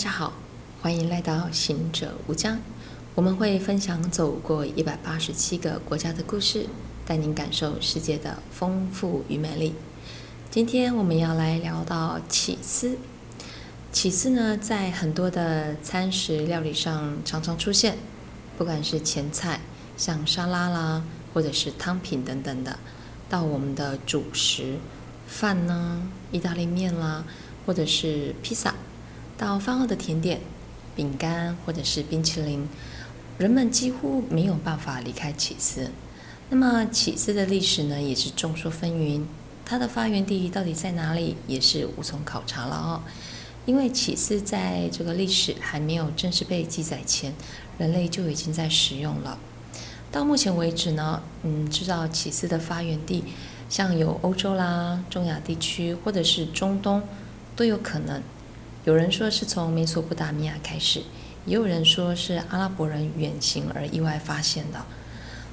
大家好，欢迎来到行者无疆。我们会分享走过一百八十七个国家的故事，带您感受世界的丰富与美丽。今天我们要来聊到起司。起司呢，在很多的餐食料理上常常出现，不管是前菜，像沙拉啦，或者是汤品等等的，到我们的主食，饭呢，意大利面啦，或者是披萨。到饭后的甜点、饼干或者是冰淇淋，人们几乎没有办法离开起司。那么起司的历史呢，也是众说纷纭，它的发源地到底在哪里，也是无从考察了哦。因为起司在这个历史还没有正式被记载前，人类就已经在食用了。到目前为止呢，嗯，知道起司的发源地，像有欧洲啦、中亚地区或者是中东，都有可能。有人说是从美索不达米亚开始，也有人说是阿拉伯人远行而意外发现的。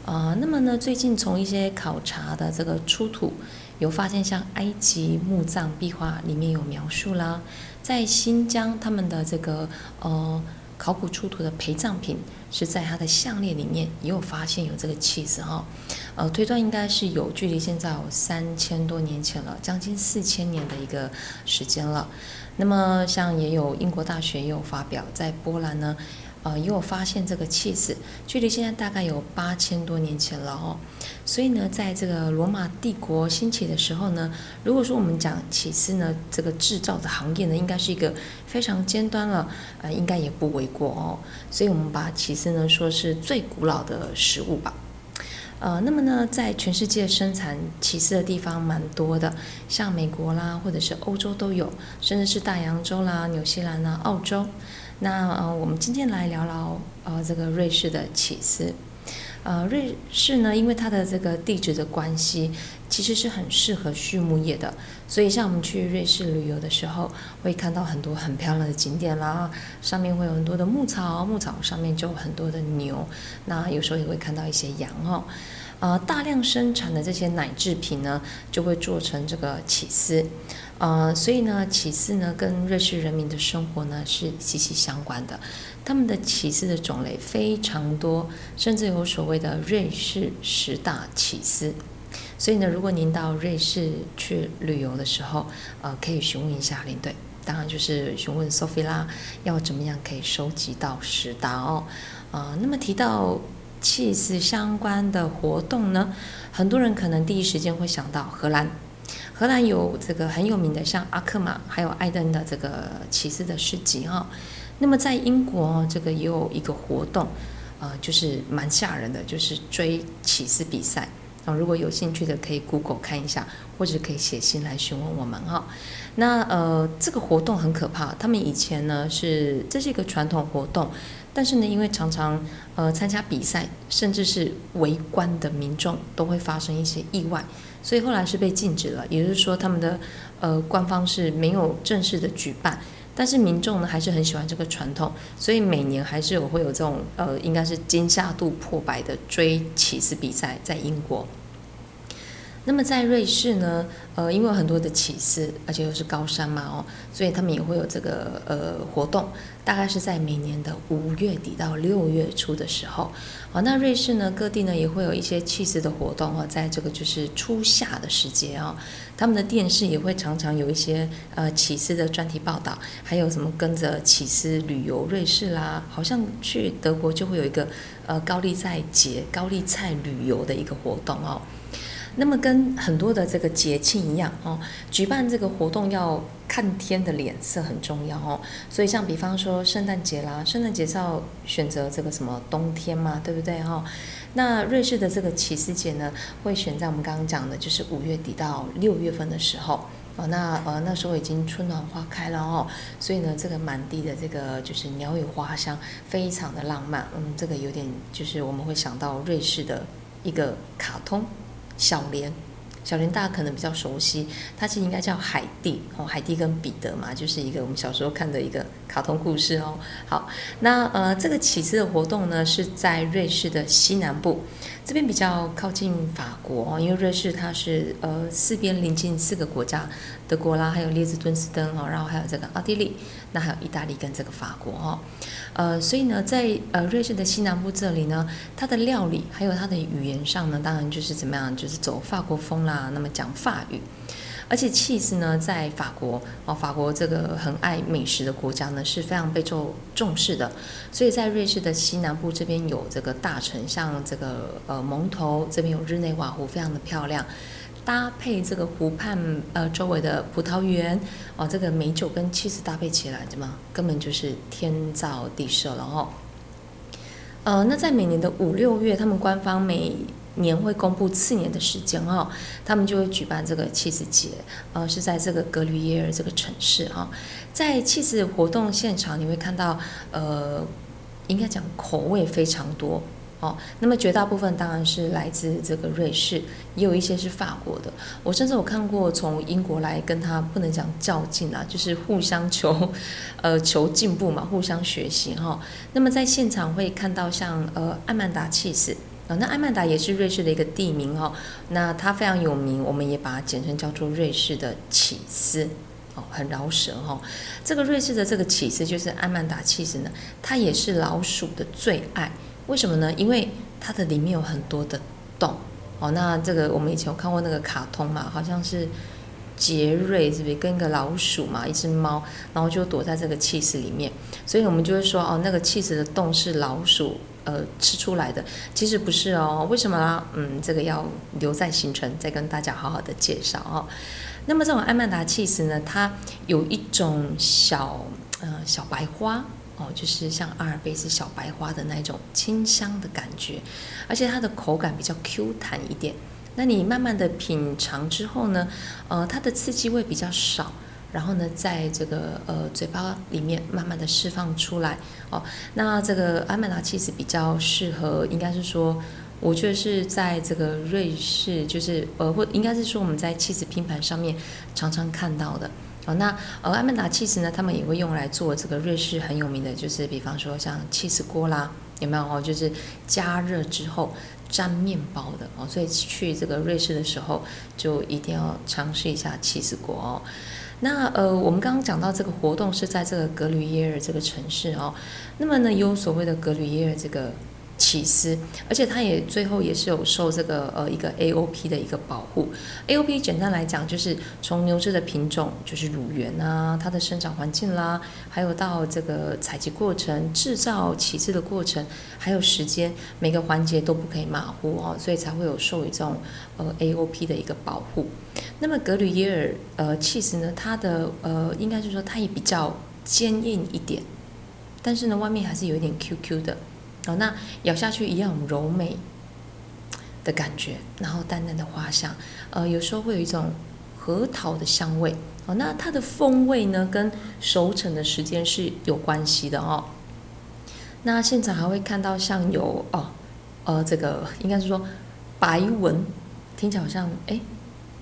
呃，那么呢，最近从一些考察的这个出土，有发现像埃及墓葬壁画里面有描述啦，在新疆他们的这个呃考古出土的陪葬品是在它的项链里面也有发现有这个起司哈，呃，推断应该是有距离现在有三千多年前了，将近四千年的一个时间了。那么，像也有英国大学也有发表，在波兰呢，呃，也有发现这个起司，距离现在大概有八千多年前了哦。所以呢，在这个罗马帝国兴起的时候呢，如果说我们讲起司呢，这个制造的行业呢，应该是一个非常尖端了，呃，应该也不为过哦。所以我们把起司呢说是最古老的食物吧。呃，那么呢，在全世界生产起司的地方蛮多的，像美国啦，或者是欧洲都有，甚至是大洋洲啦、纽西兰啦、澳洲。那呃，我们今天来聊聊呃这个瑞士的起司。呃，瑞士呢，因为它的这个地址的关系，其实是很适合畜牧业的。所以，像我们去瑞士旅游的时候，会看到很多很漂亮的景点啦，上面会有很多的牧草，牧草上面就有很多的牛。那有时候也会看到一些羊哦。呃，大量生产的这些奶制品呢，就会做成这个起司。呃，所以呢，起司呢跟瑞士人民的生活呢是息息相关的。他们的起司的种类非常多，甚至有所谓的瑞士十大起司。所以呢，如果您到瑞士去旅游的时候，呃，可以询问一下领队，当然就是询问 Sophie 啦，要怎么样可以收集到十大哦。啊、呃，那么提到起司相关的活动呢，很多人可能第一时间会想到荷兰。荷兰有这个很有名的，像阿克玛，还有艾登的这个骑士的市集哈、那么在英国，这个也有一个活动，呃，就是蛮吓人的，就是追骑士比赛。啊、如果有兴趣的，可以 Google 看一下，或者可以写信来询问我们哈、那呃，这个活动很可怕，他们以前呢是这是一个传统活动，但是呢，因为常常呃参加比赛，甚至是围观的民众都会发生一些意外，所以后来是被禁止了。也就是说，他们的呃官方是没有正式的举办。但是民众呢还是很喜欢这个传统，所以每年还是有会有这种呃，应该是惊吓度破百的追起司比赛在英国。那么在瑞士呢，呃，因为有很多的起司，而且又是高山嘛，哦，所以他们也会有这个呃活动，大概是在每年的五月底到六月初的时候。好，那瑞士呢各地呢也会有一些起司的活动哦，在这个就是初夏的时节哦，他们的电视也会常常有一些呃起司的专题报道，还有什么跟着起司旅游瑞士啦，好像去德国就会有一个呃高丽菜节、高丽菜旅游的一个活动哦。那么跟很多的这个节庆一样哦，举办这个活动要看天的脸色很重要哦，所以像比方说圣诞节啦，圣诞节是要选择这个什么冬天嘛，对不对哈？那瑞士的这个骑士节呢，会选在我们刚刚讲的，就是五月底到六月份的时候哦，那呃那时候已经春暖花开了哦，所以呢，这个满地的这个就是鸟语花香，非常的浪漫，嗯，这个有点就是我们会想到瑞士的一个卡通。小莲，小莲大家可能比较熟悉，它其实应该叫海蒂哦，海蒂跟彼得嘛，就是一个我们小时候看的一个卡通故事哦。好，那呃，这个起司的活动呢是在瑞士的西南部，这边比较靠近法国哦，因为瑞士它是呃四边临近四个国家，德国啦，还有列支敦斯登哦，然后还有这个奥地利，那还有意大利跟这个法国哈，呃，所以呢，在呃瑞士的西南部这里呢，它的料理还有它的语言上呢，当然就是怎么样，就是走法国风啦，那么讲法语。而且起司呢，在法国哦，法国这个很爱美食的国家呢，是非常被重重视的。所以在瑞士的西南部这边有这个大城，像这个呃蒙头这边有日内瓦湖，非常的漂亮。搭配这个湖畔呃周围的葡萄园哦，这个美酒跟起司搭配起来，怎么根本就是天造地设了哦。呃，那在每年的五六月，他们官方每年会公布次年的时间哦，他们就会举办这个起司节，呃，是在这个格吕耶尔这个城市哈，在起司活动现场，你会看到，呃，应该讲口味非常多哦。那么绝大部分当然是来自这个瑞士，也有一些是法国的。我甚至有看过从英国来跟他不能讲较劲啊，就是互相求，呃，求进步嘛，互相学习哈。那么在现场会看到像呃艾曼达起司。哦，那艾曼达也是瑞士的一个地名哦，那它非常有名，我们也把它简称叫做瑞士的起司，哦，很饶舌哈、这个瑞士的这个起司就是艾曼达起司呢，它也是老鼠的最爱，为什么呢？因为它的里面有很多的洞哦。那这个我们以前有看过那个卡通嘛，好像是杰瑞是不是跟一个老鼠嘛，一只猫，然后就躲在这个起司里面，所以我们就会说哦，那个起司的洞是老鼠。呃，吃出来的其实不是哦，为什么呢？嗯，这个要留在行程再跟大家好好的介绍哦。那么这种艾曼达起司呢，它有一种小呃小白花哦，就是像阿尔卑斯小白花的那种清香的感觉，而且它的口感比较 Q 弹一点。那你慢慢的品尝之后呢，呃，它的刺激味比较少。然后呢，在这个呃嘴巴里面慢慢的释放出来哦。那这个阿曼达起司比较适合，应该是说，我觉得是在这个瑞士，就是呃或应该是说我们在起司拼盘上面常常看到的哦。那呃阿曼达起司呢，他们也会用来做这个瑞士很有名的，就是比方说像起司锅啦，有没有哦？就是加热之后沾面包的哦。所以去这个瑞士的时候，就一定要尝试一下起司锅哦。那呃，我们刚刚讲到这个活动是在这个格吕耶尔这个城市哦，那么呢，有所谓的格吕耶尔这个起司，而且它也最后也是有受这个呃一个 AOP 的一个保护。AOP 简单来讲就是从牛只的品种，就是乳源啊，它的生长环境啦，还有到这个采集过程、制造起司的过程，还有时间，每个环节都不可以马虎哦，所以才会有授予这种呃 AOP 的一个保护。那么格吕耶尔呃起司呢，它的呃应该是说它也比较坚硬一点，但是呢外面还是有一点 QQ 的哦，那咬下去一样柔美的感觉，然后淡淡的花香，呃有时候会有一种核桃的香味哦，那它的风味呢跟熟成的时间是有关系的哦。那现场还会看到像有哦呃这个应该是说白纹，听起来好像哎。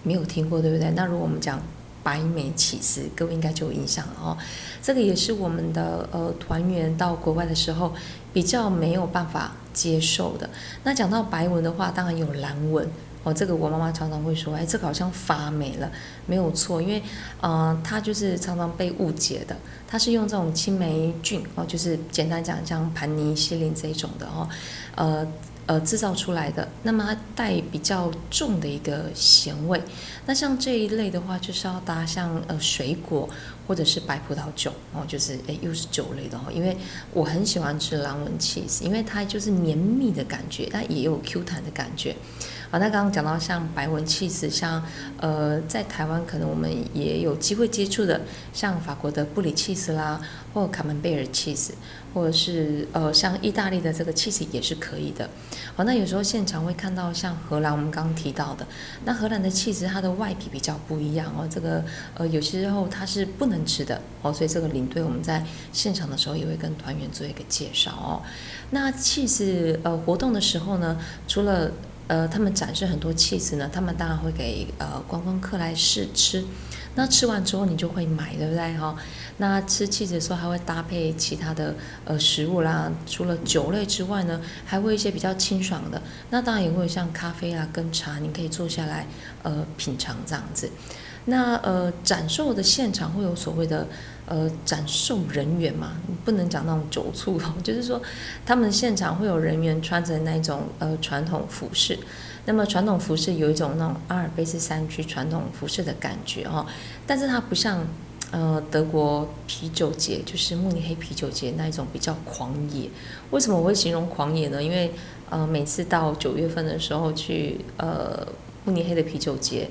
没有听过，对不对？那如果我们讲白眉起司，各位应该就有印象了哦。这个也是我们的呃团员到国外的时候比较没有办法接受的。那讲到白纹的话，当然有蓝纹哦。这个我妈妈常常会说，哎，这个好像发霉了，没有错，因为呃它就是常常被误解的，它是用这种青霉菌哦，就是简单讲像盘尼西林这一种的哦，呃。呃，制造出来的，那么它带比较重的一个咸味。那像这一类的话，就是要搭像呃水果或者是白葡萄酒哦，就是诶又是酒类的哦。因为我很喜欢吃蓝纹 cheese，，因为它就是绵密的感觉，但也有 Q 弹的感觉。好，那刚刚讲到像白纹起司，像呃在台湾可能我们也有机会接触的，像法国的布里起司啦，或卡门贝尔起司，或者是呃像意大利的这个起司也是可以的。好，那有时候现场会看到像荷兰，我们刚刚提到的，那荷兰的起司它的外皮比较不一样哦，这个呃有些时候它是不能吃的哦，所以这个领队我们在现场的时候也会跟团员做一个介绍哦。那起司呃活动的时候呢，除了呃，他们展示很多起司呢，他们当然会给呃观光客来试吃。那吃完之后你就会买，对不对哈？那吃起司的时候还会搭配其他的呃食物啦，除了酒类之外呢，还会一些比较清爽的。那当然也会像咖啡啊跟茶，你可以坐下来呃品尝这样子。那呃展售的现场会有所谓的呃展售人员嘛，不能讲那种酒醋哦，就是说他们现场会有人员穿着那一种呃传统服饰。那么传统服饰有一种那种阿尔卑斯山区传统服饰的感觉哦，但是它不像呃德国啤酒节，就是慕尼黑啤酒节那一种比较狂野。为什么我会形容狂野呢？因为呃每次到九月份的时候去呃慕尼黑的啤酒节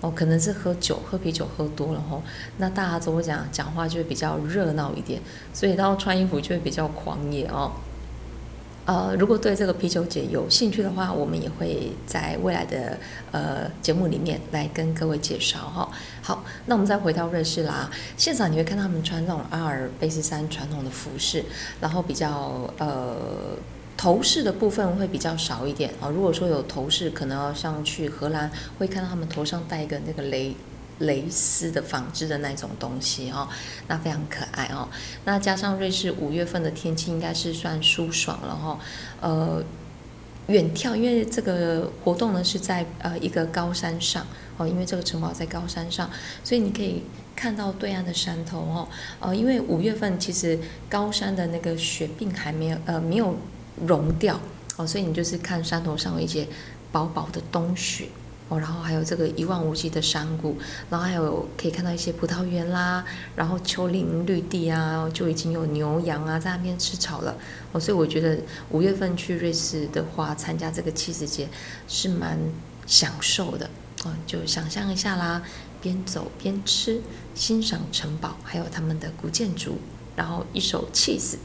哦，可能是喝酒喝啤酒喝多了吼，那大家都会讲讲话就会比较热闹一点，所以到穿衣服就会比较狂野哦。呃，如果对这个啤酒节有兴趣的话，我们也会在未来的呃节目里面来跟各位介绍哈。好，那我们再回到瑞士啦，现场你会看到他们穿这种阿尔卑斯山传统的服饰，然后比较呃头饰的部分会比较少一点啊。如果说有头饰，可能要像去荷兰会看到他们头上戴一个那个雷。蕾丝的纺织的那种东西哦，那非常可爱哦。那加上瑞士五月份的天气应该是算舒爽了哈。呃，远眺，因为这个活动呢是在呃一个高山上哦，因为这个城堡在高山上，所以你可以看到对岸的山头哦。呃，因为五月份其实高山的那个雪并还没有呃没有融掉哦，所以你就是看山头上有一些薄薄的冬雪。哦，然后还有这个一望无际的山谷，然后还有可以看到一些葡萄园啦，然后丘陵绿地啊，就已经有牛羊啊在那边吃草了。哦，所以我觉得五月份去瑞士的话，参加这个起司节是蛮享受的。哦，就想象一下啦，边走边吃，欣赏城堡，还有他们的古建筑，然后一手起司，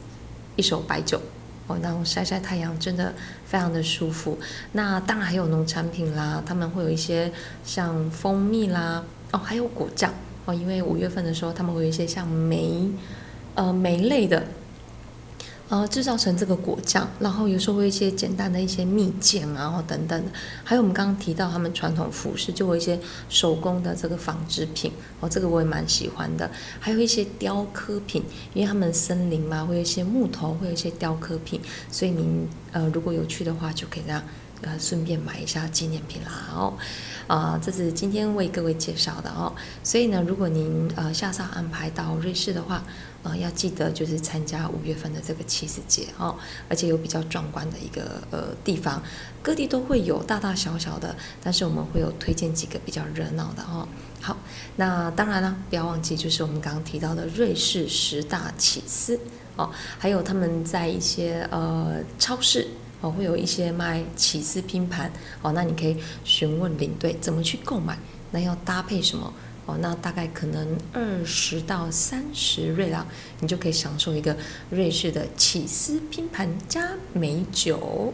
一手白酒。哦，然后晒晒太阳真的非常的舒服。那当然还有农产品啦，他们会有一些像蜂蜜啦，哦，还有果酱哦，因为五月份的时候他们会有一些像梅，呃，梅类的。呃，制造成这个果酱，然后有时候会一些简单的一些蜜饯啊，等等的，还有我们刚刚提到他们传统服饰，就会一些手工的这个纺织品，哦，这个我也蛮喜欢的，还有一些雕刻品，因为他们森林嘛，会有一些木头，会有一些雕刻品，所以您呃如果有去的话，就可以这样呃顺便买一下纪念品啦，哦，啊、呃，这是今天为各位介绍的哦，所以呢，如果您呃下次安排到瑞士的话。呃，要记得就是参加五月份的这个起司节哦，而且有比较壮观的一个呃地方，各地都会有大大小小的，但是我们会有推荐几个比较热闹的哦。好，那当然了，不要忘记就是我们刚刚提到的瑞士十大起司哦，还有他们在一些呃超市哦会有一些卖起司拼盘哦，那你可以询问领队怎么去购买，那要搭配什么？哦，那大概可能二十到三十瑞郎，你就可以享受一个瑞士的起司拼盘加美酒。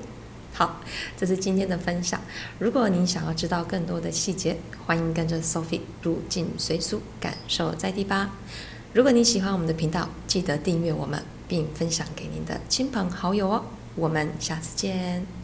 好，这是今天的分享。如果您想要知道更多的细节，欢迎跟着 Sophie 入境随俗，感受在地吧。如果你喜欢我们的频道，记得订阅我们，并分享给您的亲朋好友哦。我们下次见。